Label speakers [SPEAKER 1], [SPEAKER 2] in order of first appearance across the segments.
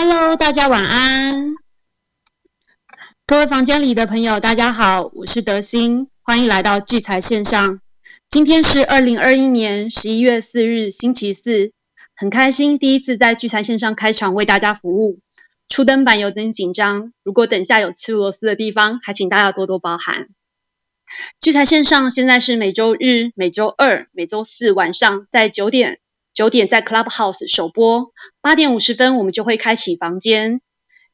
[SPEAKER 1] Hello，大家晚安。各位房间里的朋友，大家好，我是德心，欢迎来到聚财线上。今天是二零二一年十一月四日，星期四，很开心第一次在聚财线上开场为大家服务。初登版有点紧张，如果等下有吃螺丝的地方，还请大家多多包涵。聚财线上现在是每周日、每周二、每周四晚上在九点九点在 Clubhouse 首播，八点五十分我们就会开启房间。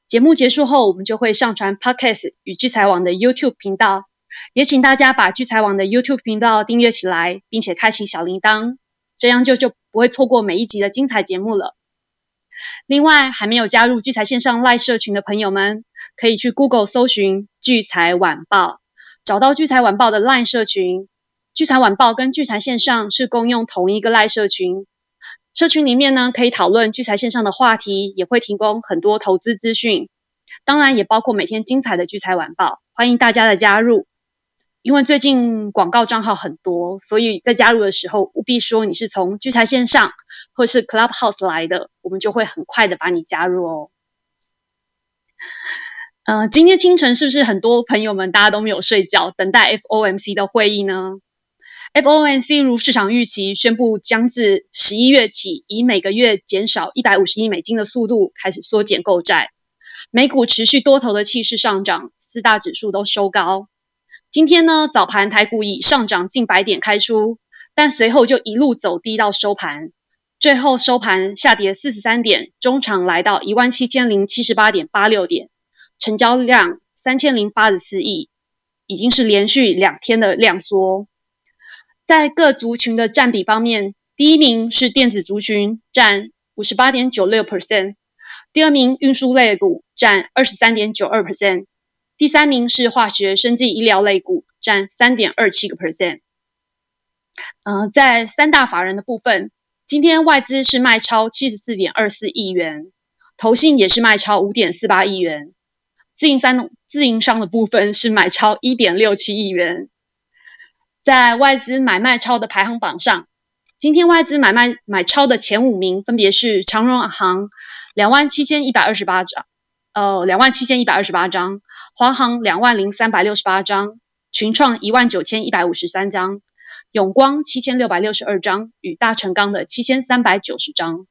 [SPEAKER 1] 节目结束后，我们就会上传 Podcast 与聚财网的 YouTube 频道，也请大家把聚财网的 YouTube 频道订阅起来，并且开启小铃铛，这样就就不会错过每一集的精彩节目了。另外，还没有加入聚财线上赖社群的朋友们，可以去 Google 搜寻聚财晚报。找到聚财晚报的赖社群，聚财晚报跟聚财线上是共用同一个赖社群。社群里面呢，可以讨论聚财线上的话题，也会提供很多投资资讯，当然也包括每天精彩的聚财晚报，欢迎大家的加入。因为最近广告账号很多，所以在加入的时候务必说你是从聚财线上或是 Clubhouse 来的，我们就会很快的把你加入哦。呃，今天清晨是不是很多朋友们大家都没有睡觉，等待 FOMC 的会议呢？FOMC 如市场预期宣布，将自十一月起，以每个月减少一百五十亿美金的速度开始缩减购债。美股持续多头的气势上涨，四大指数都收高。今天呢，早盘台股以上涨近百点开出，但随后就一路走低到收盘，最后收盘下跌四十三点，中场来到一万七千零七十八点八六点。成交量三千零八十四亿，已经是连续两天的量缩。在各族群的占比方面，第一名是电子族群，占五十八点九六 percent；第二名运输类股占二十三点九二 percent；第三名是化学、生技、医疗类股，占三点二七个 percent。嗯，在三大法人的部分，今天外资是卖超七十四点二四亿元，投信也是卖超五点四八亿元。自营商自营商的部分是买超一点六七亿元，在外资买卖超的排行榜上，今天外资买卖买超的前五名分别是长荣行两万七千一百二十八张，呃两万七千一百二十八张，华航两万零三百六十八张，群创一万九千一百五十三张，永光七千六百六十二张，与大成钢的七千三百九十张。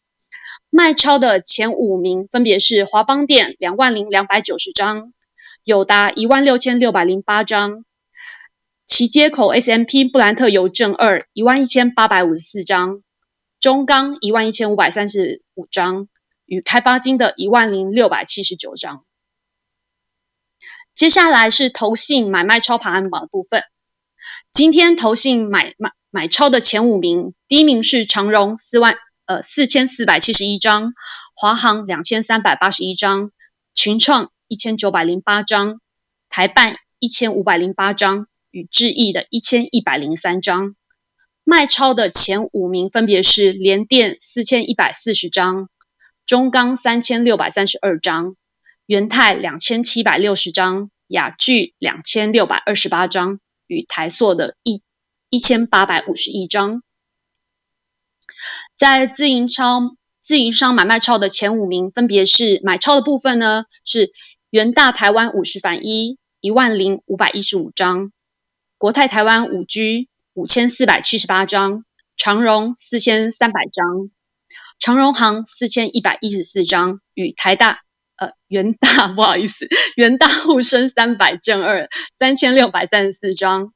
[SPEAKER 1] 卖超的前五名分别是华邦电两万零两百九十张，友达一万六千六百零八张，其接口 S M P 布兰特邮政二一万一千八百五十四张，中钢一万一千五百三十五张，与开发金的一万零六百七十九张。接下来是投信买卖超盘榜的部分，今天投信买买买超的前五名，第一名是长荣四万。呃，四千四百七十一张，华航两千三百八十一张，群创一千九百零八张，台办一千五百零八张，与智毅的一千一百零三张。卖超的前五名分别是联电四千一百四十张，中钢三千六百三十二张，元泰两千七百六十张，雅聚两千六百二十八张，与台塑的一一千八百五十一张。在自营超自营商买卖超的前五名分别是买超的部分呢，是元大台湾五十反一一万零五百一十五张，国泰台湾五 G 五千四百七十八张，长荣四千三百张，长荣行四千一百一十四张，与台大呃元大 不好意思，元大沪深三百正二三千六百三十四张。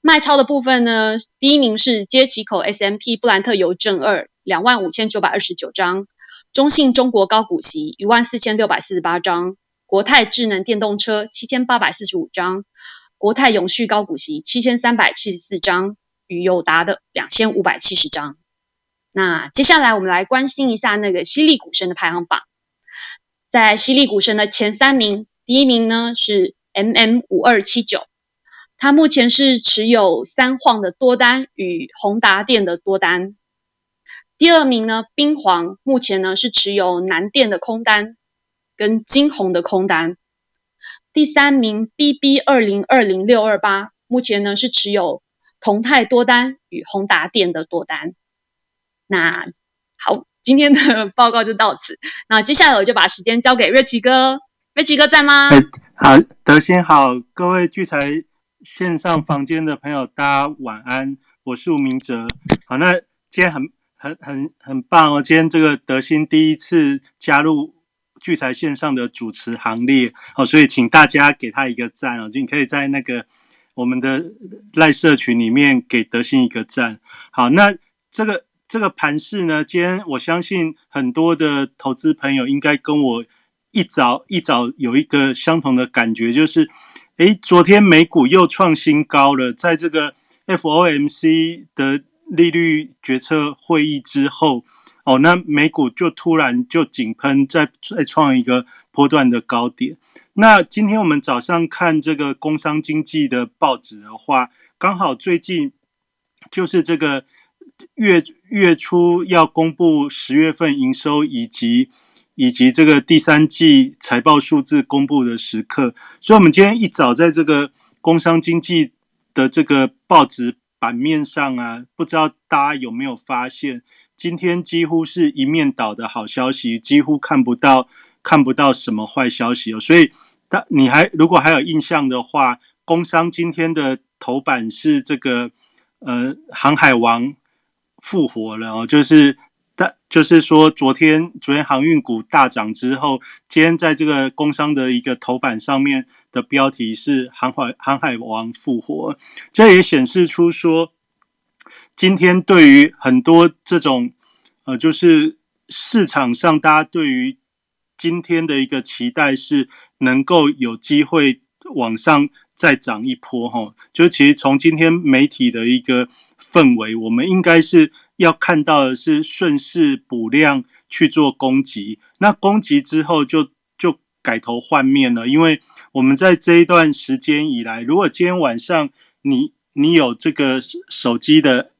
[SPEAKER 1] 卖超的部分呢，第一名是接起口 S M P 布兰特邮政二两万五千九百二十九张，中信中国高股息一万四千六百四十八张，国泰智能电动车七千八百四十五张，国泰永续高股息七千三百七十四张，与友达的两千五百七十张。那接下来我们来关心一下那个犀利股神的排行榜，在犀利股神的前三名，第一名呢是 M M 五二七九。它目前是持有三晃的多单与宏达电的多单。第二名呢，冰皇目前呢是持有南电的空单跟金鸿的空单。第三名 B B 二零二零六二八目前呢是持有同泰多单与宏达电的多单。那好，今天的 报告就到此。那接下来我就把时间交给瑞奇哥，瑞奇哥在吗？
[SPEAKER 2] 好，德兴好，各位聚财线上房间的朋友，大家晚安，我是吴明哲。好，那今天很很很很棒哦，今天这个德兴第一次加入聚财线上的主持行列，哦，所以请大家给他一个赞哦，就你可以在那个我们的赖社群里面给德兴一个赞。好，那这个。这个盘势呢，今天我相信很多的投资朋友应该跟我一早一早有一个相同的感觉，就是，诶，昨天美股又创新高了，在这个 FOMC 的利率决策会议之后，哦，那美股就突然就井喷，再再创一个波段的高点。那今天我们早上看这个工商经济的报纸的话，刚好最近就是这个。月月初要公布十月份营收以及以及这个第三季财报数字公布的时刻，所以我们今天一早在这个工商经济的这个报纸版面上啊，不知道大家有没有发现，今天几乎是一面倒的好消息，几乎看不到看不到什么坏消息哦。所以，大你还如果还有印象的话，工商今天的头版是这个呃航海王。复活了哦，就是大，就是说昨天昨天航运股大涨之后，今天在这个工商的一个头版上面的标题是“航海航海王复活”，这也显示出说，今天对于很多这种呃，就是市场上大家对于今天的一个期待是能够有机会往上再涨一波哈，就其实从今天媒体的一个。氛围，我们应该是要看到的是顺势补量去做攻击，那攻击之后就就改头换面了。因为我们在这一段时间以来，如果今天晚上你你有这个手机的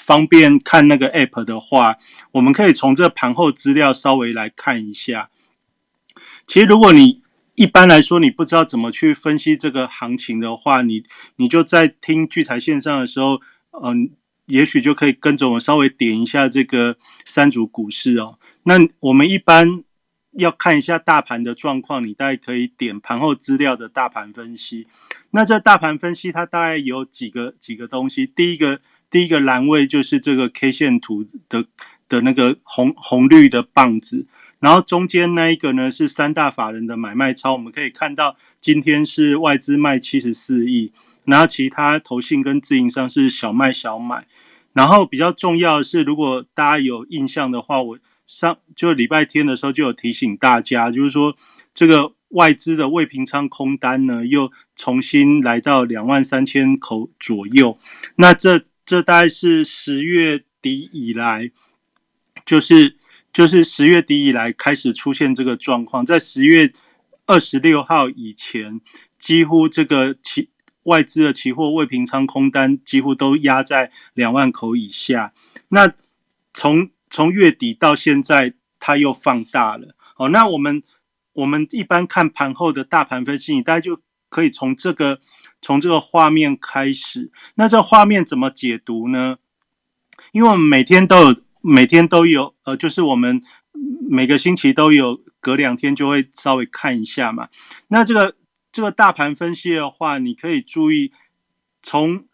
[SPEAKER 2] 方便看那个 app 的话，我们可以从这盘后资料稍微来看一下。其实如果你一般来说你不知道怎么去分析这个行情的话，你你就在听聚财线上的时候。嗯，也许就可以跟着我稍微点一下这个三组股市哦。那我们一般要看一下大盘的状况，你大概可以点盘后资料的大盘分析。那这大盘分析它大概有几个几个东西。第一个第一个栏位就是这个 K 线图的的那个红红绿的棒子，然后中间那一个呢是三大法人的买卖超，我们可以看到今天是外资卖七十四亿。然后其他投信跟自营商是小卖小买，然后比较重要的是，如果大家有印象的话，我上就礼拜天的时候就有提醒大家，就是说这个外资的未平仓空单呢，又重新来到两万三千口左右。那这这大概是十月底以来，就是就是十月底以来开始出现这个状况，在十月二十六号以前，几乎这个期。外资的期货未平仓空单几乎都压在两万口以下，那从从月底到现在，它又放大了。哦，那我们我们一般看盘后的大盘分析，你大家就可以从这个从这个画面开始。那这画面怎么解读呢？因为我们每天都有每天都有，呃，就是我们每个星期都有，隔两天就会稍微看一下嘛。那这个。这个大盘分析的话，你可以注意，从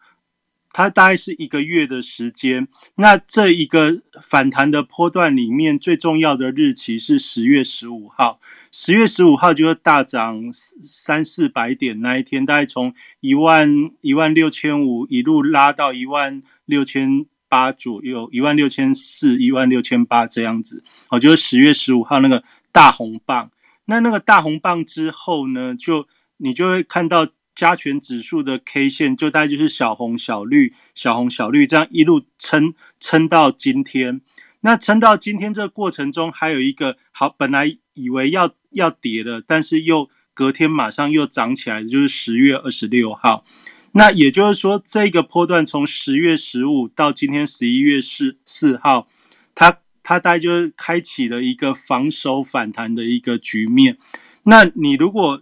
[SPEAKER 2] 它大概是一个月的时间。那这一个反弹的波段里面，最重要的日期是十月十五号。十月十五号就是大涨三四百点那一天，大概从一万一万六千五一路拉到一万六千八左右，一万六千四、一万六千八这样子。哦，就是十月十五号那个大红棒。那那个大红棒之后呢，就你就会看到加权指数的 K 线，就大概就是小红小绿、小红小绿这样一路撑撑到今天。那撑到今天这个过程中，还有一个好，本来以为要要跌了，但是又隔天马上又涨起来，就是十月二十六号。那也就是说，这个波段从十月十五到今天十一月四四号，它它大概就是开启了一个防守反弹的一个局面。那你如果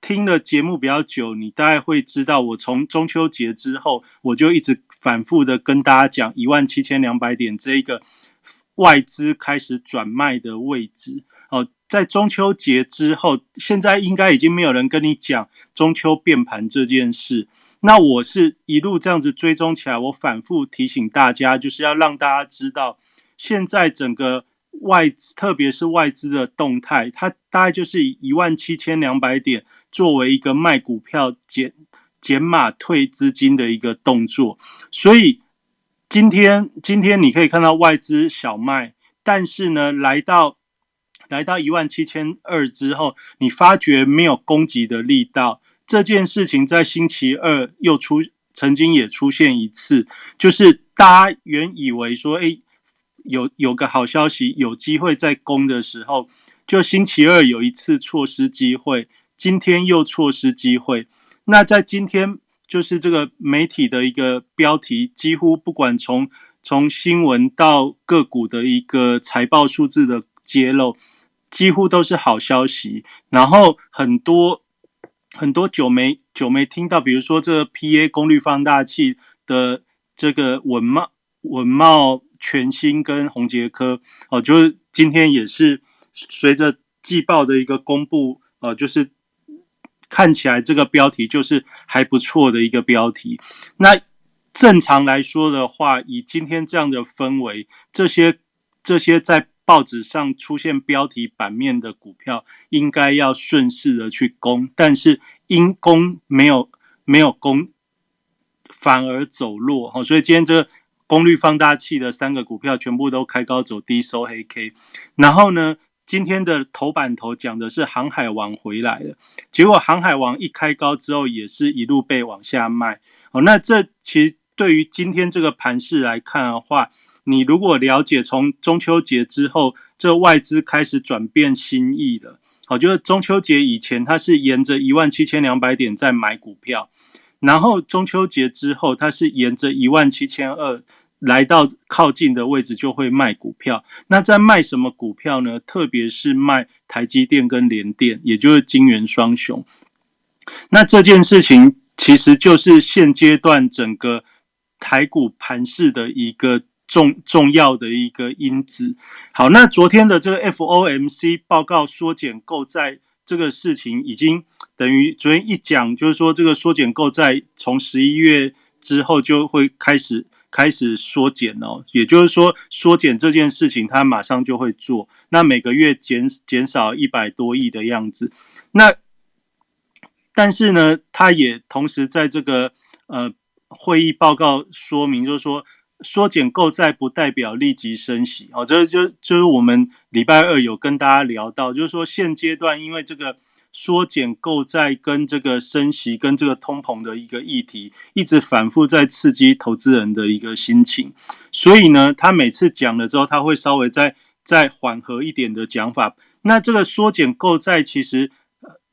[SPEAKER 2] 听了节目比较久，你大概会知道，我从中秋节之后，我就一直反复的跟大家讲一万七千两百点这一个外资开始转卖的位置哦。在中秋节之后，现在应该已经没有人跟你讲中秋变盘这件事。那我是一路这样子追踪起来，我反复提醒大家，就是要让大家知道，现在整个外资，特别是外资的动态，它大概就是以一万七千两百点作为一个卖股票减减码退资金的一个动作。所以今天今天你可以看到外资小卖，但是呢，来到。来到一万七千二之后，你发觉没有攻击的力道，这件事情在星期二又出，曾经也出现一次，就是大家原以为说，哎，有有个好消息，有机会在攻的时候，就星期二有一次错失机会，今天又错失机会。那在今天，就是这个媒体的一个标题，几乎不管从从新闻到个股的一个财报数字的揭露。几乎都是好消息，然后很多很多久没久没听到，比如说这个 PA 功率放大器的这个文茂文茂全新跟宏杰科哦，就是今天也是随着季报的一个公布，呃，就是看起来这个标题就是还不错的一个标题。那正常来说的话，以今天这样的氛围，这些这些在。报纸上出现标题版面的股票，应该要顺势的去攻，但是因攻没有没有攻，反而走弱哈，所以今天这个功率放大器的三个股票全部都开高走低收黑 K，然后呢，今天的头版头讲的是航海王回来了，结果航海王一开高之后，也是一路被往下卖，哦，那这其实对于今天这个盘势来看的话。你如果了解从中秋节之后，这外资开始转变心意了。好，就是中秋节以前，它是沿着一万七千两百点在买股票，然后中秋节之后，它是沿着一万七千二来到靠近的位置就会卖股票。那在卖什么股票呢？特别是卖台积电跟联电，也就是金元双雄。那这件事情其实就是现阶段整个台股盘势的一个。重重要的一个因子。好，那昨天的这个 FOMC 报告缩减购债这个事情，已经等于昨天一讲，就是说这个缩减购债从十一月之后就会开始开始缩减哦。也就是说，缩减这件事情，它马上就会做。那每个月减减少一百多亿的样子。那但是呢，它也同时在这个呃会议报告说明，就是说。缩减购债不代表立即升息，哦，这就就是我们礼拜二有跟大家聊到，就是说现阶段因为这个缩减购债跟这个升息跟这个通膨的一个议题，一直反复在刺激投资人的一个心情，所以呢，他每次讲了之后，他会稍微再再缓和一点的讲法。那这个缩减购债其实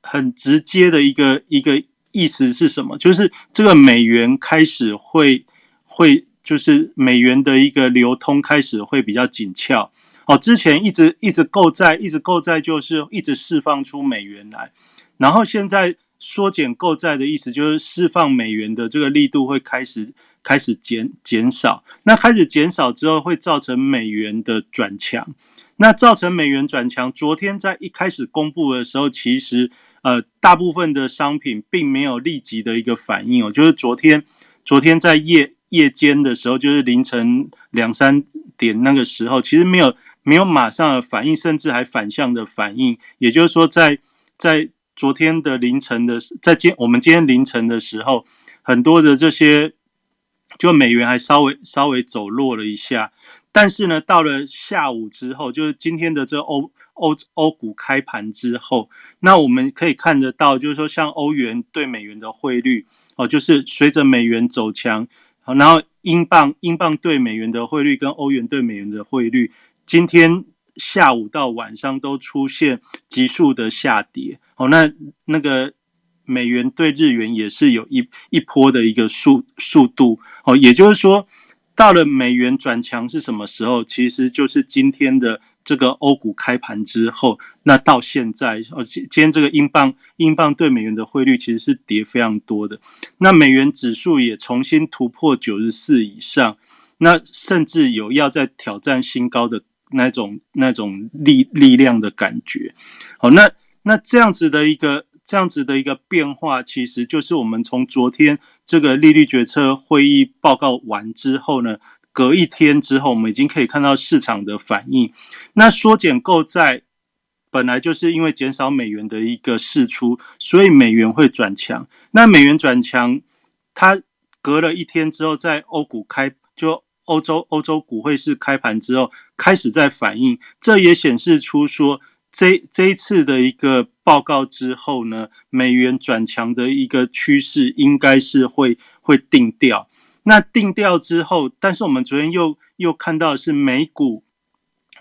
[SPEAKER 2] 很直接的一个一个意思是什么？就是这个美元开始会会。就是美元的一个流通开始会比较紧俏。哦，之前一直一直购债，一直购债就是一直释放出美元来，然后现在缩减购债的意思就是释放美元的这个力度会开始开始减减少，那开始减少之后会造成美元的转强，那造成美元转强，昨天在一开始公布的时候，其实呃大部分的商品并没有立即的一个反应哦，就是昨天昨天在夜。夜间的时候，就是凌晨两三点那个时候，其实没有没有马上的反应，甚至还反向的反应。也就是说，在在昨天的凌晨的，在今我们今天凌晨的时候，很多的这些就美元还稍微稍微走弱了一下。但是呢，到了下午之后，就是今天的这欧欧欧股开盘之后，那我们可以看得到，就是说像欧元对美元的汇率哦，就是随着美元走强。好，然后英镑英镑对美元的汇率跟欧元对美元的汇率，今天下午到晚上都出现急速的下跌。好，那那个美元对日元也是有一一波的一个速速度。哦，也就是说，到了美元转强是什么时候？其实就是今天的。这个欧股开盘之后，那到现在，哦，今今天这个英镑英镑对美元的汇率其实是跌非常多的。那美元指数也重新突破九十四以上，那甚至有要在挑战新高的那种那种力力量的感觉。好，那那这样子的一个这样子的一个变化，其实就是我们从昨天这个利率决策会议报告完之后呢，隔一天之后，我们已经可以看到市场的反应。那缩减购债本来就是因为减少美元的一个释出，所以美元会转强。那美元转强，它隔了一天之后，在欧股开就。欧洲欧洲股汇市开盘之后开始在反应，这也显示出说这这一次的一个报告之后呢，美元转强的一个趋势应该是会会定调。那定调之后，但是我们昨天又又看到是美股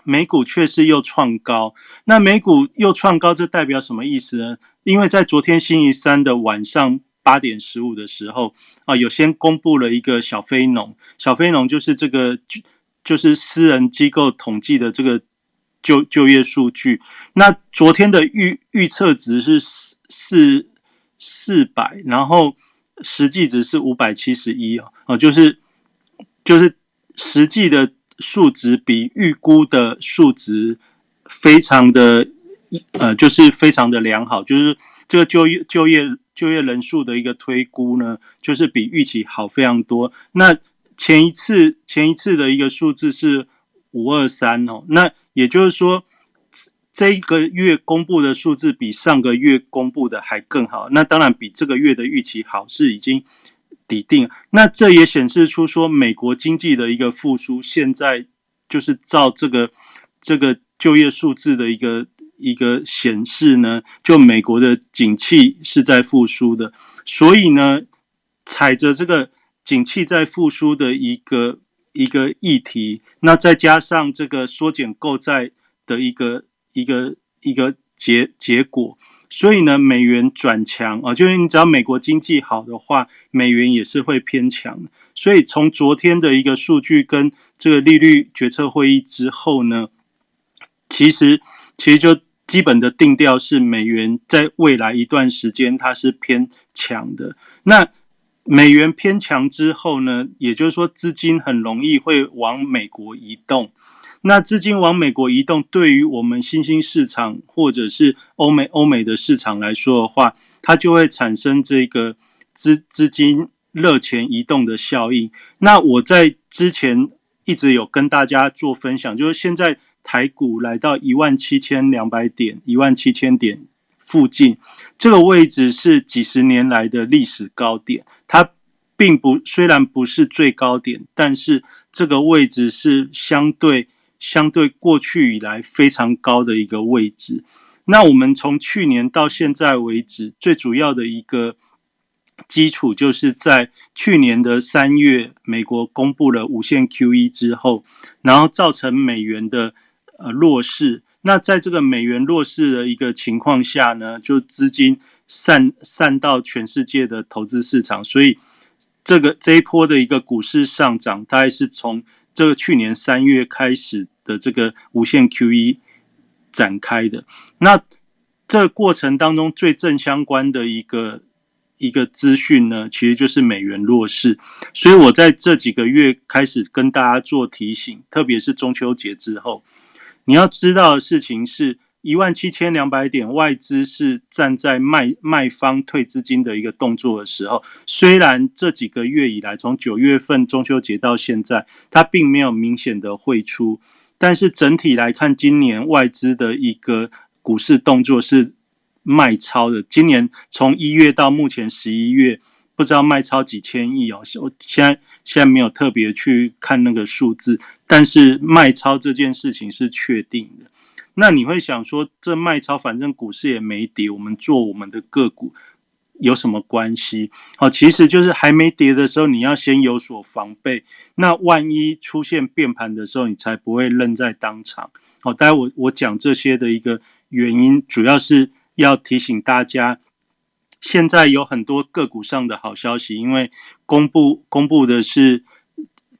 [SPEAKER 2] 美股确实又创高。那美股又创高，这代表什么意思呢？因为在昨天星期三的晚上。八点十五的时候啊，有先公布了一个小非农，小非农就是这个就就是私人机构统计的这个就就业数据。那昨天的预预测值是四四四百，然后实际值是五百七十一啊，哦，就是就是实际的数值比预估的数值非常的呃，就是非常的良好，就是这个就业就业。就业人数的一个推估呢，就是比预期好非常多。那前一次前一次的一个数字是五二三哦，那也就是说，这一个月公布的数字比上个月公布的还更好。那当然比这个月的预期好是已经抵定。那这也显示出说，美国经济的一个复苏，现在就是照这个这个就业数字的一个。一个显示呢，就美国的景气是在复苏的，所以呢，踩着这个景气在复苏的一个一个议题，那再加上这个缩减购债的一个一个一个结结果，所以呢，美元转强啊，就是你只要美国经济好的话，美元也是会偏强。所以从昨天的一个数据跟这个利率决策会议之后呢，其实。其实就基本的定调是美元在未来一段时间它是偏强的。那美元偏强之后呢，也就是说资金很容易会往美国移动。那资金往美国移动，对于我们新兴市场或者是欧美欧美的市场来说的话，它就会产生这个资资金热钱移动的效应。那我在之前一直有跟大家做分享，就是现在。台股来到一万七千两百点，一万七千点附近，这个位置是几十年来的历史高点。它并不虽然不是最高点，但是这个位置是相对相对过去以来非常高的一个位置。那我们从去年到现在为止，最主要的一个基础就是在去年的三月，美国公布了无限 QE 之后，然后造成美元的。呃，弱势。那在这个美元弱势的一个情况下呢，就资金散散到全世界的投资市场，所以这个这一波的一个股市上涨，大概是从这个去年三月开始的这个无限 QE 展开的。那这个过程当中最正相关的一个一个资讯呢，其实就是美元弱势。所以我在这几个月开始跟大家做提醒，特别是中秋节之后。你要知道的事情是，一万七千两百点，外资是站在卖卖方退资金的一个动作的时候。虽然这几个月以来，从九月份中秋节到现在，它并没有明显的汇出，但是整体来看，今年外资的一个股市动作是卖超的。今年从一月到目前十一月。不知道卖超几千亿哦，我现在现在没有特别去看那个数字，但是卖超这件事情是确定的。那你会想说，这卖超反正股市也没跌，我们做我们的个股有什么关系？好，其实就是还没跌的时候，你要先有所防备。那万一出现变盘的时候，你才不会愣在当场。好，待会我我讲这些的一个原因，主要是要提醒大家。现在有很多个股上的好消息，因为公布公布的是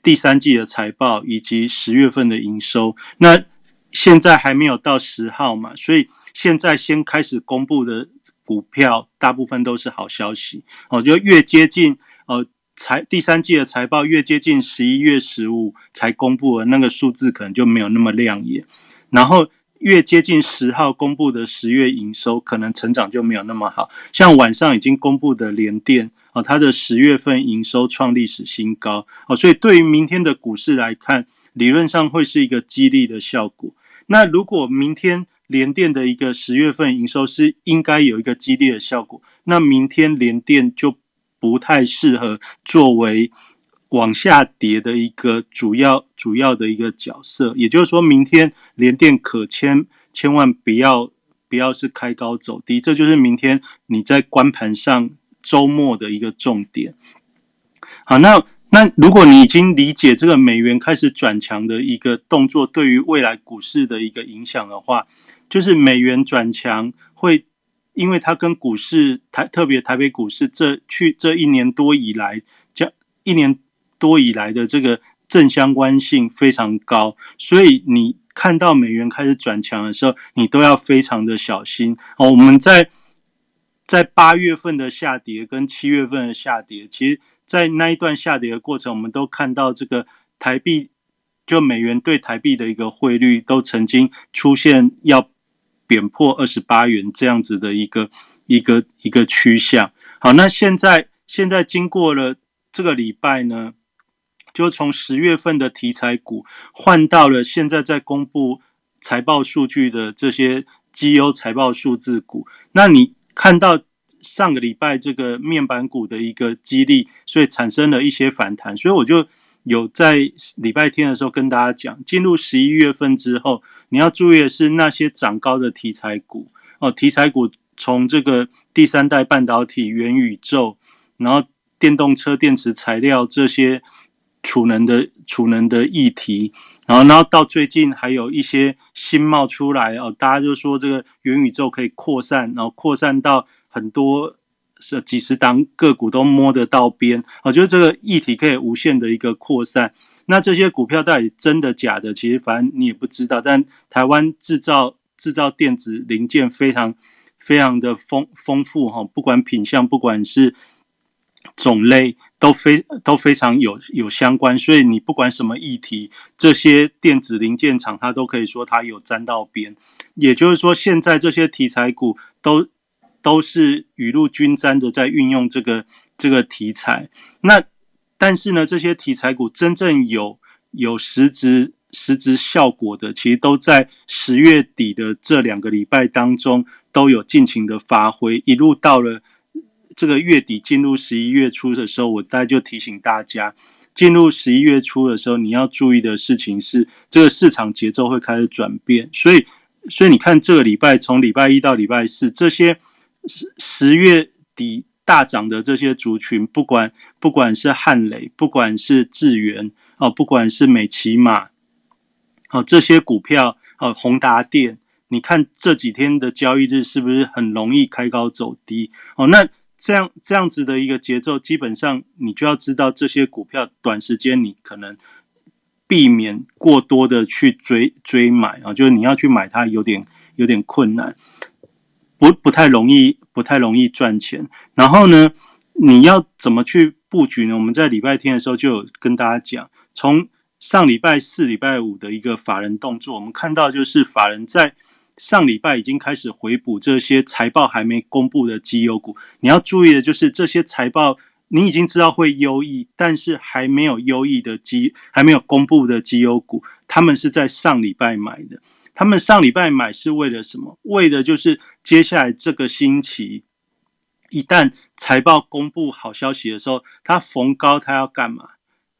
[SPEAKER 2] 第三季的财报以及十月份的营收。那现在还没有到十号嘛，所以现在先开始公布的股票大部分都是好消息哦。就越接近呃财第三季的财报越接近十一月十五才公布的那个数字，可能就没有那么亮眼。然后越接近十号公布的十月营收，可能成长就没有那么好。像晚上已经公布的联电哦，它的十月份营收创历史新高哦，所以对于明天的股市来看，理论上会是一个激励的效果。那如果明天联电的一个十月份营收是应该有一个激励的效果，那明天联电就不太适合作为往下跌的一个主要主要的一个角色。也就是说明天联电可千千万不要不要是开高走低，这就是明天你在关盘上周末的一个重点。好，那。那如果你已经理解这个美元开始转强的一个动作对于未来股市的一个影响的话，就是美元转强会，因为它跟股市台特别台北股市这去这一年多以来，将一年多以来的这个正相关性非常高，所以你看到美元开始转强的时候，你都要非常的小心哦。我们在在八月份的下跌跟七月份的下跌，其实。在那一段下跌的过程，我们都看到这个台币就美元对台币的一个汇率都曾经出现要贬破二十八元这样子的一个一个一个趋向。好，那现在现在经过了这个礼拜呢，就从十月份的题材股换到了现在在公布财报数据的这些绩优财报数字股。那你看到？上个礼拜这个面板股的一个激励，所以产生了一些反弹，所以我就有在礼拜天的时候跟大家讲，进入十一月份之后，你要注意的是那些涨高的题材股哦，题材股从这个第三代半导体、元宇宙，然后电动车电池材料这些储能的储能的议题，然后然后到最近还有一些新冒出来哦，大家就说这个元宇宙可以扩散，然后扩散到。很多是几十档个股都摸得到边，我觉得这个议题可以无限的一个扩散。那这些股票到底真的假的？其实反正你也不知道。但台湾制造制造电子零件非常非常的丰丰富哈，不管品相，不管是种类，都非都非常有有相关。所以你不管什么议题，这些电子零件厂它都可以说它有沾到边。也就是说，现在这些题材股都。都是雨露均沾的在运用这个这个题材，那但是呢，这些题材股真正有有实质实质效果的，其实都在十月底的这两个礼拜当中都有尽情的发挥，一路到了这个月底进入十一月初的时候，我大概就提醒大家，进入十一月初的时候，你要注意的事情是这个市场节奏会开始转变，所以所以你看这个礼拜从礼拜一到礼拜四这些。十十月底大涨的这些族群，不管不管是汉磊，不管是智源哦，不管是美骑马哦，这些股票哦，宏达电，你看这几天的交易日是不是很容易开高走低哦？那这样这样子的一个节奏，基本上你就要知道这些股票短时间你可能避免过多的去追追买啊，就是你要去买它有点有点困难。不不太容易，不太容易赚钱。然后呢，你要怎么去布局呢？我们在礼拜天的时候就有跟大家讲，从上礼拜四、礼拜五的一个法人动作，我们看到就是法人在上礼拜已经开始回补这些财报还没公布的绩优股。你要注意的就是这些财报你已经知道会优异，但是还没有优异的绩还没有公布的绩优股，他们是在上礼拜买的。他们上礼拜买是为了什么？为的就是接下来这个星期，一旦财报公布好消息的时候，他逢高他要干嘛？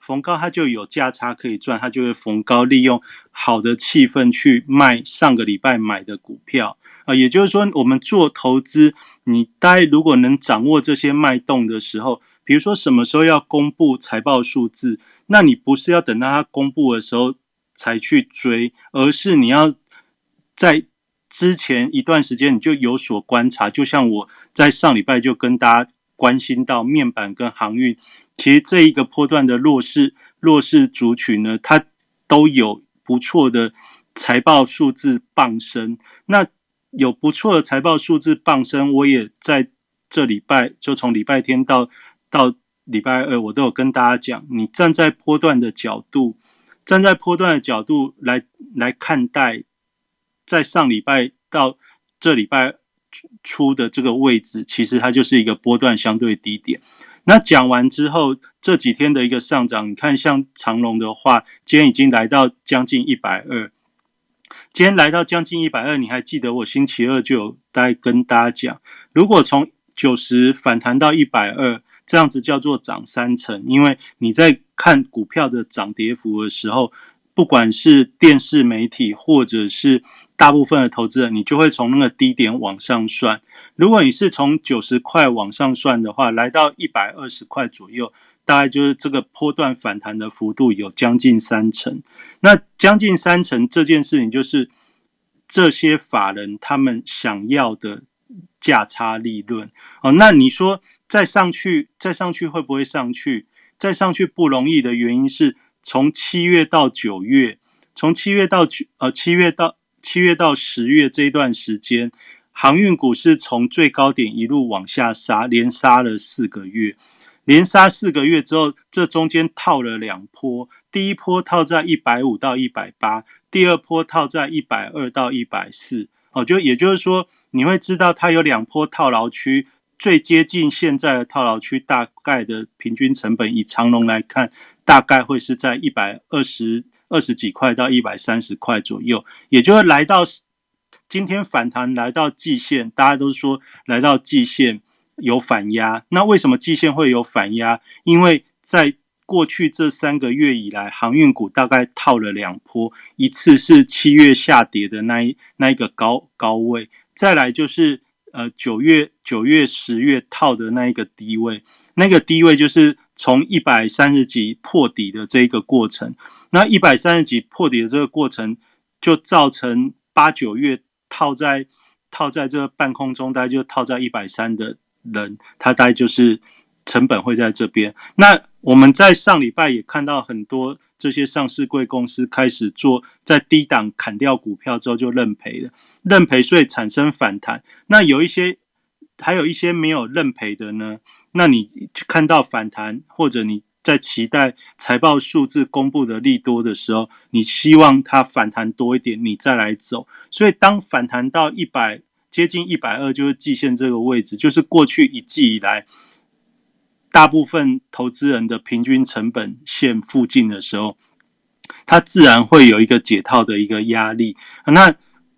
[SPEAKER 2] 逢高他就有价差可以赚，他就会逢高利用好的气氛去卖上个礼拜买的股票啊。也就是说，我们做投资，你大概如果能掌握这些脉动的时候，比如说什么时候要公布财报数字，那你不是要等到它公布的时候才去追，而是你要。在之前一段时间，你就有所观察。就像我在上礼拜就跟大家关心到面板跟航运，其实这一个波段的弱势弱势族群呢，它都有不错的财报数字傍身。那有不错的财报数字傍身，我也在这礼拜就从礼拜天到到礼拜二我都有跟大家讲，你站在波段的角度，站在波段的角度来来看待，在上礼拜到这礼拜出的这个位置，其实它就是一个波段相对低点。那讲完之后，这几天的一个上涨，你看像长隆的话，今天已经来到将近一百二，今天来到将近一百二，你还记得我星期二就有在跟大家讲，如果从九十反弹到一百二。这样子叫做涨三成，因为你在看股票的涨跌幅的时候，不管是电视媒体或者是大部分的投资人，你就会从那个低点往上算。如果你是从九十块往上算的话，来到一百二十块左右，大概就是这个波段反弹的幅度有将近三成。那将近三成这件事情，就是这些法人他们想要的价差利润哦。那你说？再上去，再上去会不会上去？再上去不容易的原因是从七月到九月，从七月到九呃七月到七月到十月这一段时间，航运股是从最高点一路往下杀，连杀了四个月，连杀四个月之后，这中间套了两波，第一波套在一百五到一百八，第二波套在一百二到一百四，哦，就也就是说，你会知道它有两波套牢区。最接近现在的套牢区，大概的平均成本，以长龙来看，大概会是在一百二十二十几块到一百三十块左右，也就是来到今天反弹来到季线，大家都说来到季线有反压。那为什么季线会有反压？因为在过去这三个月以来，航运股大概套了两波，一次是七月下跌的那一那一个高高位，再来就是。呃，九月、九月、十月套的那一个低位，那个低位就是从一百三十几破底的这一个过程。那一百三十几破底的这个过程，就造成八九月套在套在这个半空中，大概就套在一百三的人，他大概就是成本会在这边。那我们在上礼拜也看到很多。这些上市贵公司开始做，在低档砍掉股票之后就认赔了，认赔所以产生反弹。那有一些，还有一些没有认赔的呢？那你看到反弹，或者你在期待财报数字公布的利多的时候，你希望它反弹多一点，你再来走。所以当反弹到一百接近一百二，就是季线这个位置，就是过去一季以来。大部分投资人的平均成本线附近的时候，它自然会有一个解套的一个压力。那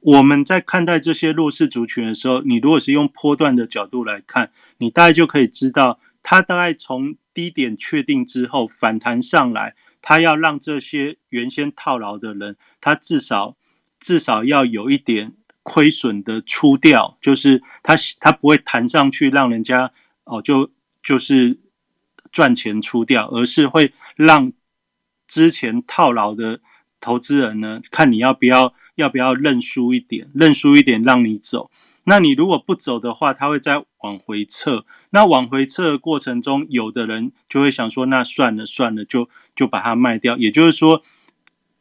[SPEAKER 2] 我们在看待这些弱势族群的时候，你如果是用波段的角度来看，你大概就可以知道，它大概从低点确定之后反弹上来，它要让这些原先套牢的人，他至少至少要有一点亏损的出掉，就是他他不会弹上去，让人家哦就就是。赚钱出掉，而是会让之前套牢的投资人呢，看你要不要要不要认输一点，认输一点让你走。那你如果不走的话，他会再往回撤。那往回撤的过程中，有的人就会想说，那算了算了，就就把它卖掉。也就是说，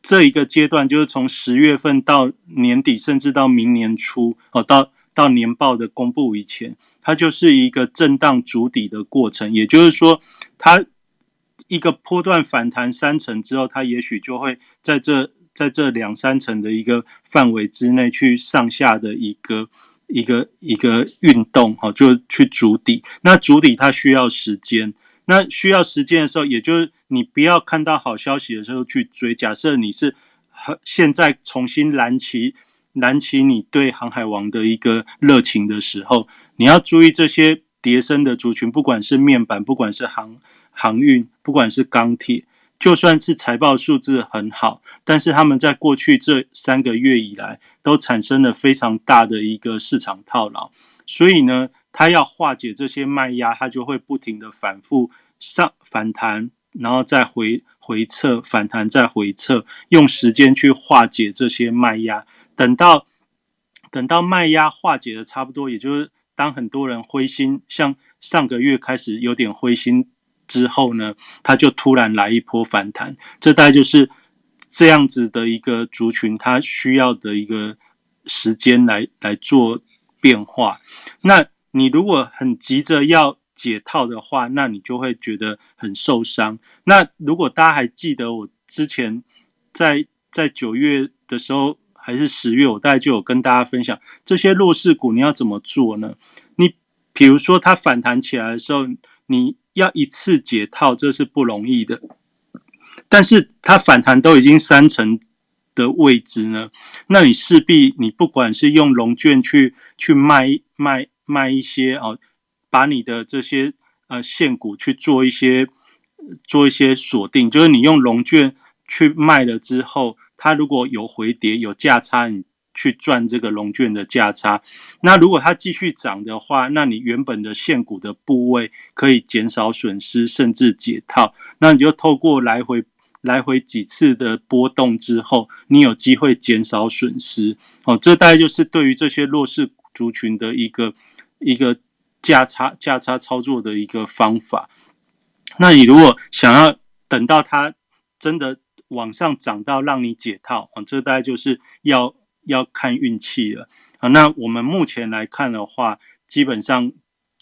[SPEAKER 2] 这一个阶段就是从十月份到年底，甚至到明年初哦，到。到年报的公布以前，它就是一个震荡筑底的过程。也就是说，它一个波段反弹三成之后，它也许就会在这在这两三层的一个范围之内去上下的一个一个一个运动，哈，就去筑底。那筑底它需要时间，那需要时间的时候，也就是你不要看到好消息的时候去追。假设你是现在重新燃起。燃起你对航海王的一个热情的时候，你要注意这些叠升的族群，不管是面板，不管是航航运，不管是钢铁，就算是财报数字很好，但是他们在过去这三个月以来都产生了非常大的一个市场套牢，所以呢，它要化解这些卖压，它就会不停的反复上反弹，然后再回回撤，反弹再回撤，用时间去化解这些卖压。等到等到卖压化解的差不多，也就是当很多人灰心，像上个月开始有点灰心之后呢，它就突然来一波反弹。这大概就是这样子的一个族群，它需要的一个时间来来做变化。那你如果很急着要解套的话，那你就会觉得很受伤。那如果大家还记得我之前在在九月的时候，还是十月，我大概就有跟大家分享这些弱势股你要怎么做呢？你比如说它反弹起来的时候，你要一次解套，这是不容易的。但是它反弹都已经三成的位置呢，那你势必你不管是用龙券去去卖卖卖一些哦。把你的这些呃现股去做一些做一些锁定，就是你用龙券去卖了之后，它如果有回跌有价差，你去赚这个龙券的价差。那如果它继续涨的话，那你原本的现股的部位可以减少损失，甚至解套。那你就透过来回来回几次的波动之后，你有机会减少损失。哦，这大概就是对于这些弱势族群的一个一个。价差价差操作的一个方法，那你如果想要等到它真的往上涨到让你解套啊，这大概就是要要看运气了啊。那我们目前来看的话，基本上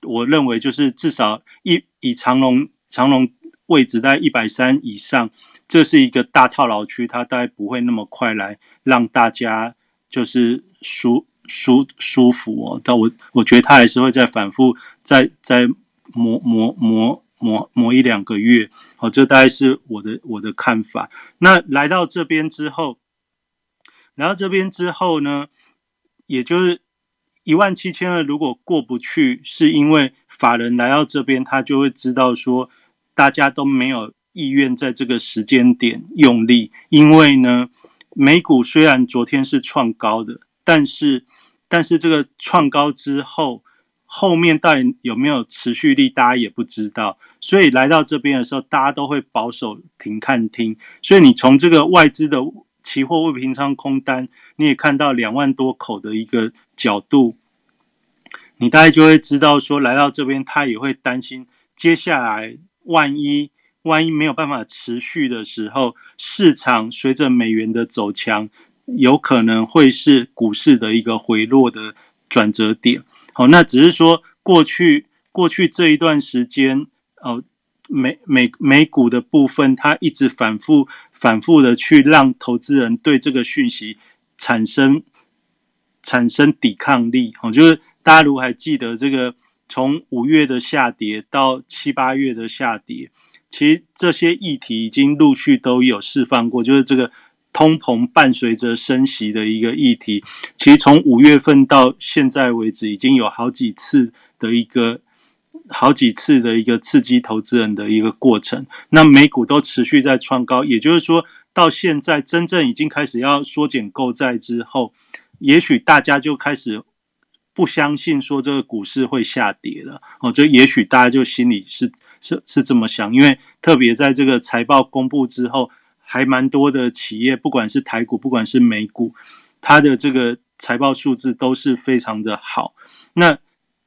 [SPEAKER 2] 我认为就是至少一以长龙长龙位置在一百三以上，这是一个大套牢区，它大概不会那么快来让大家就是舒。舒舒服哦，但我我觉得它还是会再反复再再磨磨磨磨磨一两个月，好，这大概是我的我的看法。那来到这边之后，来到这边之后呢，也就是一万七千二，如果过不去，是因为法人来到这边，他就会知道说，大家都没有意愿在这个时间点用力，因为呢，美股虽然昨天是创高的。但是，但是这个创高之后，后面到底有没有持续力，大家也不知道。所以来到这边的时候，大家都会保守停看听。所以你从这个外资的期货未平仓空单，你也看到两万多口的一个角度，你大概就会知道说，来到这边他也会担心，接下来万一万一没有办法持续的时候，市场随着美元的走强。有可能会是股市的一个回落的转折点。好，那只是说过去过去这一段时间，哦，美美美股的部分，它一直反复反复的去让投资人对这个讯息产生产生抵抗力。哦，就是大家如果还记得这个从五月的下跌到七八月的下跌，其实这些议题已经陆续都有释放过，就是这个。通膨伴随着升息的一个议题，其实从五月份到现在为止，已经有好几次的一个好几次的一个刺激投资人的一个过程。那美股都持续在创高，也就是说，到现在真正已经开始要缩减购债之后，也许大家就开始不相信说这个股市会下跌了。哦，就也许大家就心里是是是这么想，因为特别在这个财报公布之后。还蛮多的企业，不管是台股，不管是美股，它的这个财报数字都是非常的好。那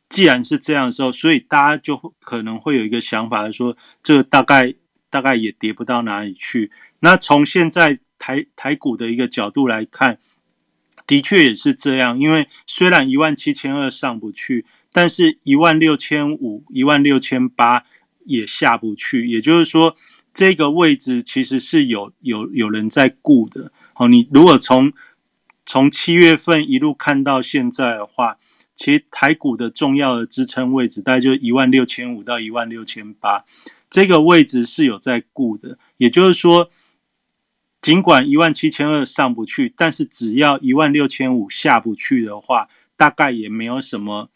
[SPEAKER 2] 既然是这样的时候，所以大家就可能会有一个想法，说这个大概大概也跌不到哪里去。那从现在台台股的一个角度来看，的确也是这样。因为虽然一万七千二上不去，但是一万六千五、一万六千八也下不去。也就是说。这个位置其实是有有有人在顾的，好，你如果从从七月份一路看到现在的话，其实台股的重要的支撑位置大概就一万六千五到一万六千八，这个位置是有在固的，也就是说，尽管一万七千二上不去，但是只要一万六千五下不去的话，大概也没有什么，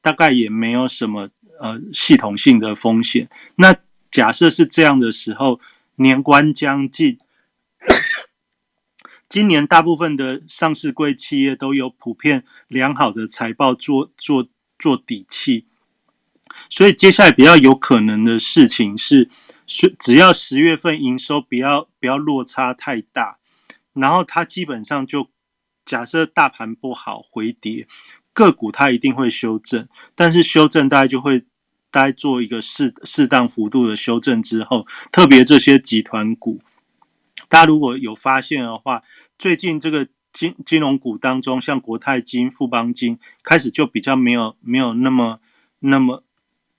[SPEAKER 2] 大概也没有什么呃系统性的风险，那。假设是这样的时候，年关将近，今年大部分的上市贵企业都有普遍良好的财报做做做底气，所以接下来比较有可能的事情是，是只要十月份营收不要不要落差太大，然后它基本上就假设大盘不好回跌，个股它一定会修正，但是修正大概就会。大概做一个适适当幅度的修正之后，特别这些集团股，大家如果有发现的话，最近这个金金融股当中，像国泰金、富邦金开始就比较没有没有那么那么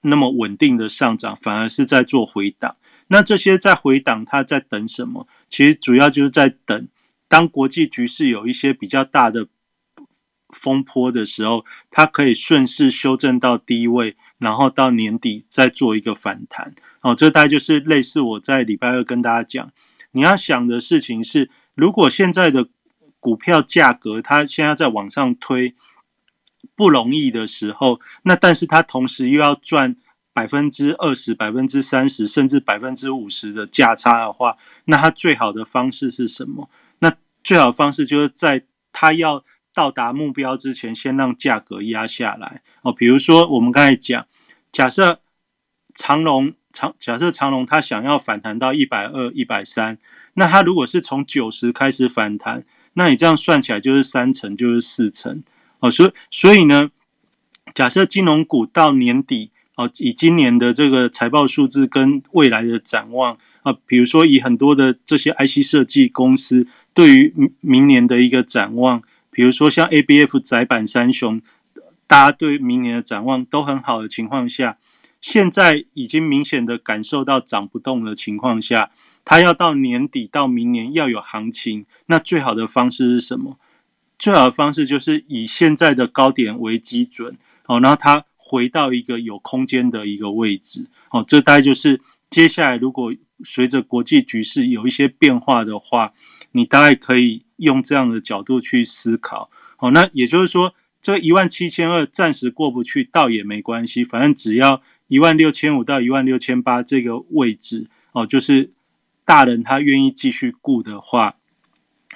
[SPEAKER 2] 那么稳定的上涨，反而是在做回档。那这些在回档，它在等什么？其实主要就是在等，当国际局势有一些比较大的风波的时候，它可以顺势修正到低位，然后到年底再做一个反弹。哦，这大概就是类似我在礼拜二跟大家讲，你要想的事情是，如果现在的股票价格它现在在往上推不容易的时候，那但是它同时又要赚。百分之二十、百分之三十，甚至百分之五十的价差的话，那它最好的方式是什么？那最好的方式就是在它要到达目标之前，先让价格压下来哦。比如说我们刚才讲，假设长龙长，假设长龙它想要反弹到一百二、一百三，那它如果是从九十开始反弹，那你这样算起来就是三成，就是四成哦。所以，所以呢，假设金融股到年底。哦，以今年的这个财报数字跟未来的展望啊，比如说以很多的这些 IC 设计公司对于明年的一个展望，比如说像 ABF 窄板三雄，大家对明年的展望都很好的情况下，现在已经明显的感受到涨不动的情况下，它要到年底到明年要有行情，那最好的方式是什么？最好的方式就是以现在的高点为基准，哦，然后它。回到一个有空间的一个位置，哦，这大概就是接下来如果随着国际局势有一些变化的话，你大概可以用这样的角度去思考，哦，那也就是说，这一万七千二暂时过不去，倒也没关系，反正只要一万六千五到一万六千八这个位置，哦，就是大人他愿意继续顾的话，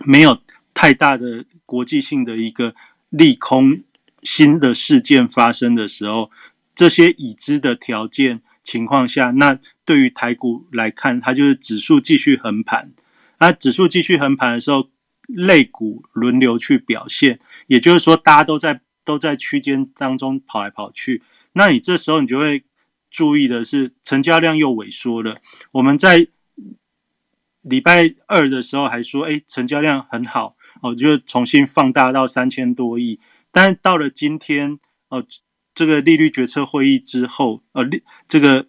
[SPEAKER 2] 没有太大的国际性的一个利空。新的事件发生的时候，这些已知的条件情况下，那对于台股来看，它就是指数继续横盘。那指数继续横盘的时候，类股轮流去表现，也就是说，大家都在都在区间当中跑来跑去。那你这时候你就会注意的是，成交量又萎缩了。我们在礼拜二的时候还说，哎，成交量很好，哦，就重新放大到三千多亿。但到了今天，哦，这个利率决策会议之后，呃，这个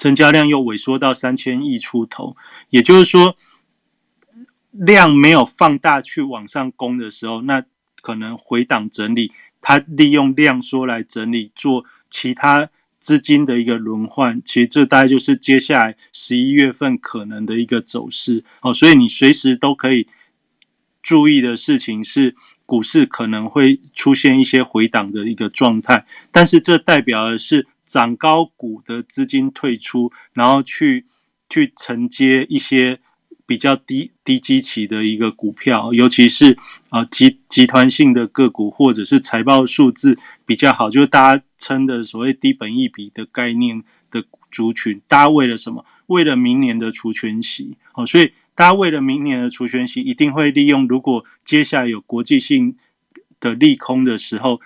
[SPEAKER 2] 成交量又萎缩到三千亿出头，也就是说，量没有放大去往上攻的时候，那可能回档整理，它利用量缩来整理，做其他资金的一个轮换，其实这大概就是接下来十一月份可能的一个走势，哦，所以你随时都可以注意的事情是。股市可能会出现一些回档的一个状态，但是这代表的是涨高股的资金退出，然后去去承接一些比较低低基期的一个股票，尤其是啊集集团性的个股，或者是财报数字比较好，就是大家称的所谓低本益比的概念的族群。大家为了什么？为了明年的除权息，好，所以。大家为了明年的除权息，一定会利用。如果接下来有国际性的利空的时候，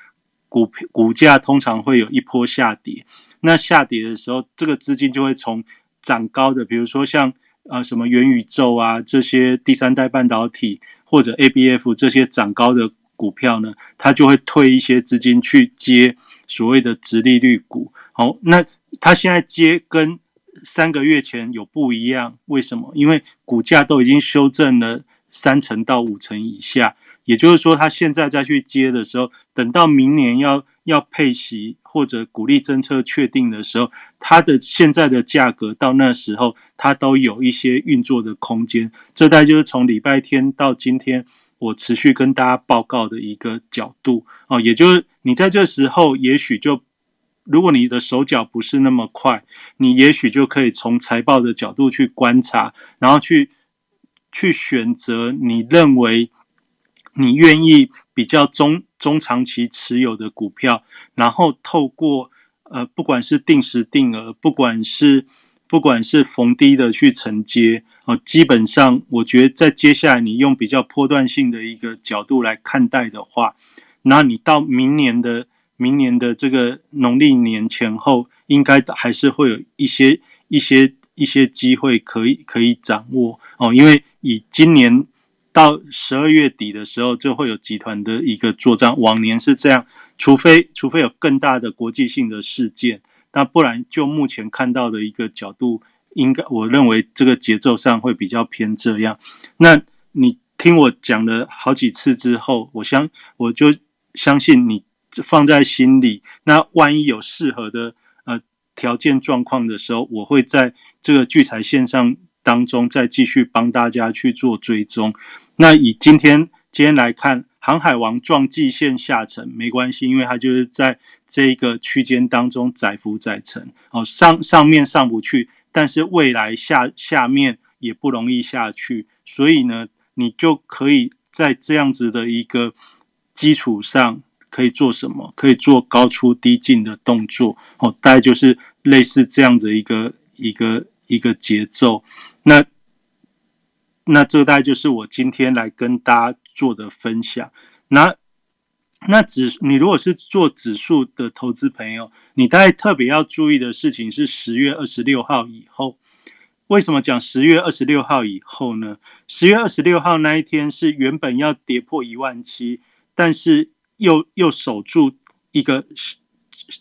[SPEAKER 2] 股股价通常会有一波下跌。那下跌的时候，这个资金就会从涨高的，比如说像呃什么元宇宙啊这些第三代半导体，或者 A B F 这些涨高的股票呢，它就会退一些资金去接所谓的直利率股。好，那它现在接跟。三个月前有不一样，为什么？因为股价都已经修正了三成到五成以下，也就是说，他现在再去接的时候，等到明年要要配息或者鼓励政策确定的时候，它的现在的价格到那时候，它都有一些运作的空间。这代就是从礼拜天到今天，我持续跟大家报告的一个角度哦，也就是你在这时候，也许就。如果你的手脚不是那么快，你也许就可以从财报的角度去观察，然后去去选择你认为你愿意比较中中长期持有的股票，然后透过呃不管是定时定额，不管是不管是逢低的去承接哦，基本上我觉得在接下来你用比较波段性的一个角度来看待的话，那你到明年的。明年的这个农历年前后，应该还是会有一些一些一些机会可以可以掌握哦，因为以今年到十二月底的时候，就会有集团的一个做账，往年是这样，除非除非有更大的国际性的事件，那不然就目前看到的一个角度，应该我认为这个节奏上会比较偏这样。那你听我讲了好几次之后，我相我就相信你放在心里。那万一有适合的呃条件状况的时候，我会在这个聚财线上当中再继续帮大家去做追踪。那以今天今天来看。航海王撞季线下沉没关系，因为它就是在这一个区间当中载浮载沉哦，上上面上不去，但是未来下下面也不容易下去，所以呢，你就可以在这样子的一个基础上可以做什么？可以做高出低进的动作哦，大概就是类似这样的一个一个一个节奏。那那这大概就是我今天来跟大家。做的分享，那那指你如果是做指数的投资朋友，你大概特别要注意的事情是十月二十六号以后。为什么讲十月二十六号以后呢？十月二十六号那一天是原本要跌破一万七，但是又又守住一个。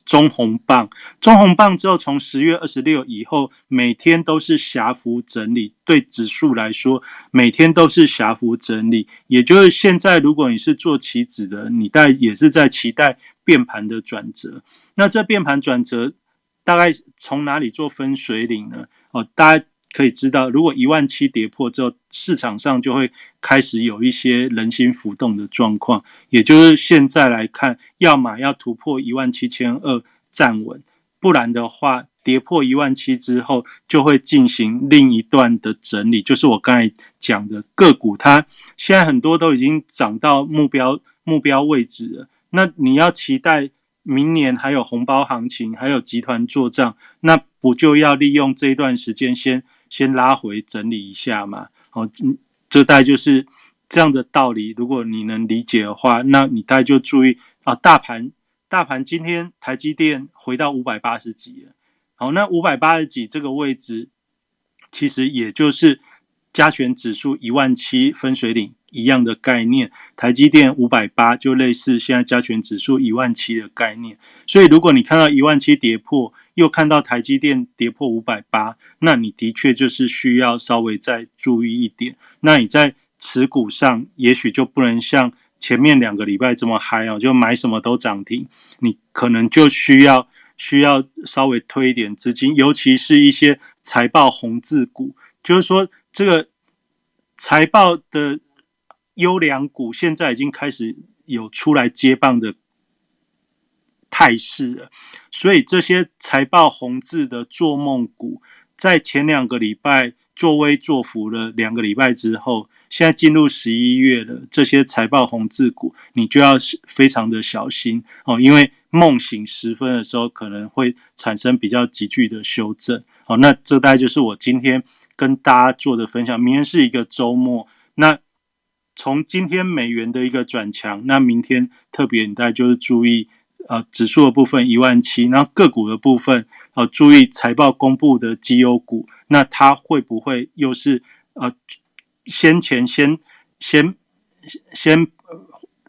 [SPEAKER 2] 中红棒，中红棒之后，从十月二十六以后，每天都是狭幅整理。对指数来说，每天都是狭幅整理。也就是现在，如果你是做期指的，你在也是在期待变盘的转折。那这变盘转折大概从哪里做分水岭呢？哦，大家。可以知道，如果一万七跌破之后，市场上就会开始有一些人心浮动的状况。也就是现在来看，要么要突破一万七千二站稳，不然的话，跌破一万七之后，就会进行另一段的整理。就是我刚才讲的个股，它现在很多都已经涨到目标目标位置了。那你要期待明年还有红包行情，还有集团做账，那不就要利用这一段时间先。先拉回整理一下嘛，哦，嗯，这大概就是这样的道理。如果你能理解的话，那你大概就注意啊，大盘大盘今天台积电回到五百八十几了，好，那五百八十几这个位置，其实也就是加权指数一万七分水岭一样的概念，台积电五百八就类似现在加权指数一万七的概念。所以如果你看到一万七跌破，又看到台积电跌破五百八，那你的确就是需要稍微再注意一点。那你在持股上，也许就不能像前面两个礼拜这么嗨哦，就买什么都涨停。你可能就需要需要稍微推一点资金，尤其是一些财报红字股，就是说这个财报的优良股，现在已经开始有出来接棒的。态势了，所以这些财报红字的做梦股，在前两个礼拜作威作福了两个礼拜之后，现在进入十一月了，这些财报红字股，你就要非常的小心哦，因为梦醒时分的时候，可能会产生比较急剧的修正。好，那这大概就是我今天跟大家做的分享。明天是一个周末，那从今天美元的一个转强，那明天特别你大家就是注意。呃，指数的部分一万七，然后个股的部分，呃，注意财报公布的绩优股，那它会不会又是呃先前先先先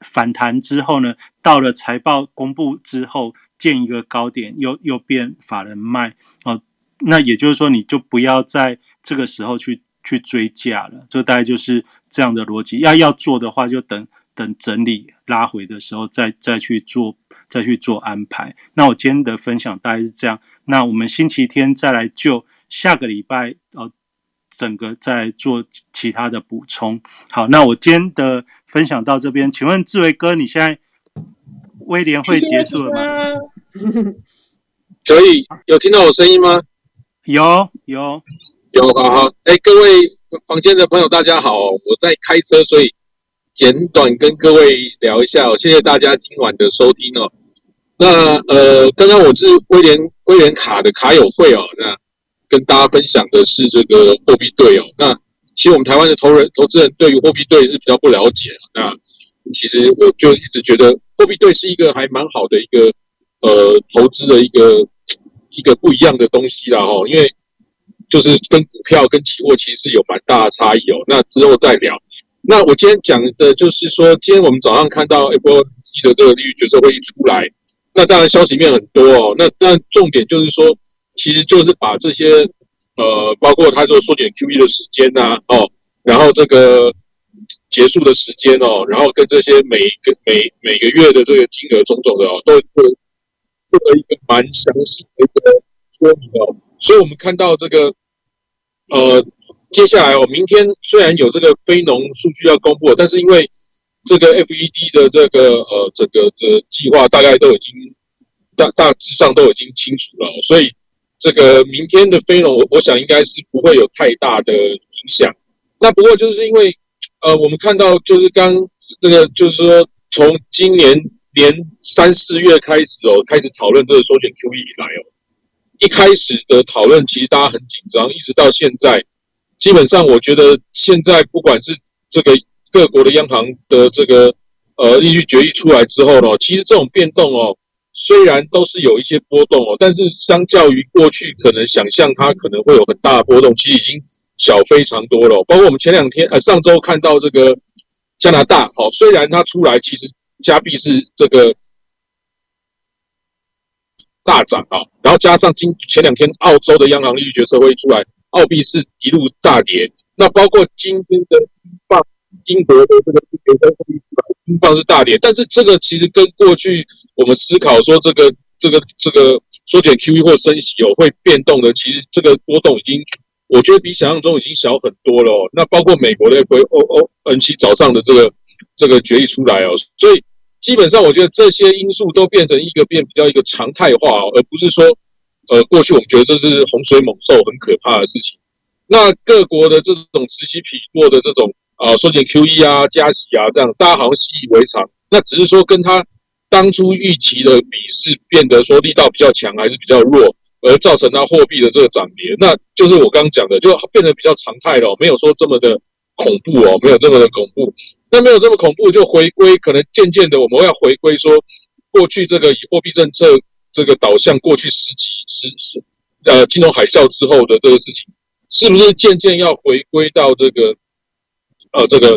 [SPEAKER 2] 反弹之后呢？到了财报公布之后见一个高点，又又变法人卖哦，那也就是说，你就不要在这个时候去去追价了，这大概就是这样的逻辑。要要做的话，就等等整理拉回的时候再再去做。再去做安排。那我今天的分享大概是这样。那我们星期天再来就下个礼拜呃整个再做其他的补充。好，那我今天的分享到这边。请问志伟哥，你现在威廉会结束了吗？
[SPEAKER 3] 可以，有听到我声音吗？
[SPEAKER 2] 有有
[SPEAKER 3] 有，好好。哎，各位房间的朋友，大家好，我在开车，所以。简短跟各位聊一下哦，谢谢大家今晚的收听哦。那呃，刚刚我是威廉威廉卡的卡友会哦，那跟大家分享的是这个货币对哦。那其实我们台湾的投人投资人对于货币对是比较不了解。那其实我就一直觉得货币对是一个还蛮好的一个呃投资的一个一个不一样的东西啦哦，因为就是跟股票跟期货其实有蛮大的差异哦。那之后再聊。那我今天讲的就是说，今天我们早上看到 FOMC 的这个利率决策会议出来，那当然消息面很多哦。那但重点就是说，其实就是把这些呃，包括他说缩减 QE 的时间呐，哦，然后这个结束的时间哦，然后跟这些每个每每个月的这个金额种种的哦，都做做了一个蛮详细的一个说明哦。所以我们看到这个呃，接下来哦，明天虽然有这个非农数据要公布，但是因为这个 FED 的这个呃整个这计划大概都已经大大致上都已经清楚了，所以这个明天的非农，我我想应该是不会有太大的影响。那不过就是因为呃，我们看到就是刚那个就是说，从今年年三四月开始哦，开始讨论这个缩减 QE 以来哦，一开始的讨论其实大家很紧张，一直到现在，基本上我觉得现在不管是这个。各国的央行的这个呃利率决议出来之后呢，其实这种变动哦，虽然都是有一些波动哦，但是相较于过去可能想象它可能会有很大的波动，其实已经小非常多了。包括我们前两天呃上周看到这个加拿大哦，虽然它出来其实加币是这个大涨啊，然后加上今前两天澳洲的央行利率决策会出来，澳币是一路大跌。那包括今天的英镑。英国的这个联邦货币英镑是大跌，但是这个其实跟过去我们思考说这个这个这个缩减 QE 或升息有会变动的，其实这个波动已经我觉得比想象中已经小很多了。哦。那包括美国的 FOMC 早上的这个这个决议出来哦，所以基本上我觉得这些因素都变成一个变比较一个常态化，而不是说呃过去我们觉得这是洪水猛兽很可怕的事情。那各国的这种此起彼落的这种。啊，缩减 QE 啊，加息啊，这样大家好像习以为常。那只是说跟他当初预期的比是变得说力道比较强还是比较弱，而造成它货币的这个涨跌，那就是我刚刚讲的，就变得比较常态了，没有说这么的恐怖哦，没有这么的恐怖。没有这么恐怖，就回归可能渐渐的我们要回归说过去这个以货币政策这个导向过去十几十十呃金融海啸之后的这个事情，是不是渐渐要回归到这个？呃，这个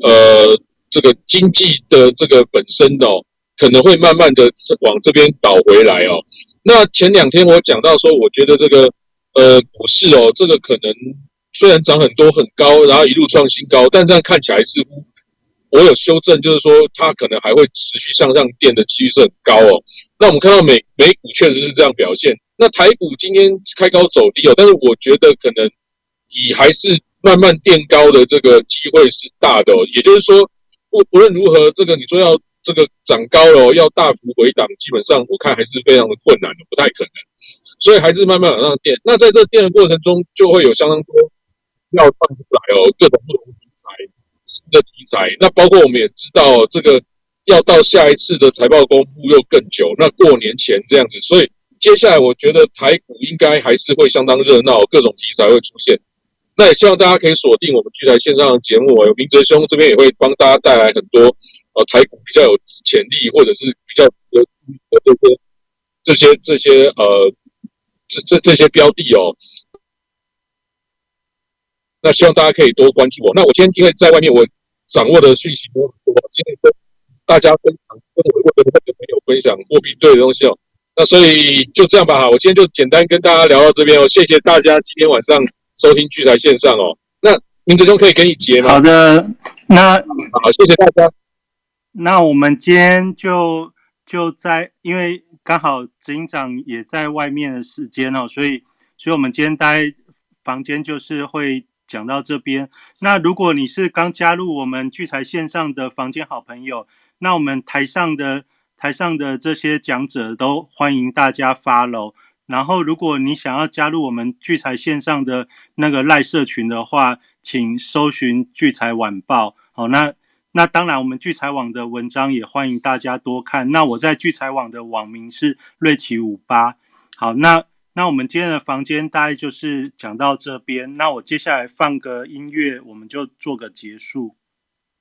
[SPEAKER 3] 呃，这个经济的这个本身的哦，可能会慢慢的往这边倒回来哦。那前两天我讲到说，我觉得这个呃股市哦，这个可能虽然涨很多很高，然后一路创新高，但这样看起来似乎我有修正，就是说它可能还会持续向上垫的几率是很高哦。那我们看到美美股确实是这样表现，那台股今天开高走低哦，但是我觉得可能以还是。慢慢垫高的这个机会是大的哦，也就是说，不不论如何，这个你说要这个涨高了，要大幅回档，基本上我看还是非常的困难的，不太可能。所以还是慢慢往上垫。那在这垫的过程中，就会有相当多要放出来哦，各种不同题材、新的材。那包括我们也知道，这个要到下一次的财报公布又更久，那过年前这样子。所以接下来我觉得台股应该还是会相当热闹，各种题材会出现。那也希望大家可以锁定我们聚财线上的节目，有明哲兄这边也会帮大家带来很多呃台股比较有潜力或者是比较值得注意的这些这些这些呃这这这些标的哦。那希望大家可以多关注我。那我今天因为在外面，我掌握的讯息多很多，今天跟大家分享，跟我的会员朋友分享货币对的东西哦。那所以就这样吧哈，我今天就简单跟大家聊到这边哦，谢谢大家今天晚上。收听聚财线上哦，那明哲兄可以给你结吗？
[SPEAKER 2] 好的，那
[SPEAKER 3] 好，谢谢大家。
[SPEAKER 2] 那我们今天就就在，因为刚好警长也在外面的时间哦，所以所以我们今天待房间就是会讲到这边。那如果你是刚加入我们聚财线上的房间好朋友，那我们台上的台上的这些讲者都欢迎大家 follow。然后，如果你想要加入我们聚财线上的那个赖社群的话，请搜寻聚财晚报。好，那那当然，我们聚财网的文章也欢迎大家多看。那我在聚财网的网名是瑞奇五八。好，那那我们今天的房间大概就是讲到这边。那我接下来放个音乐，我们就做个结束。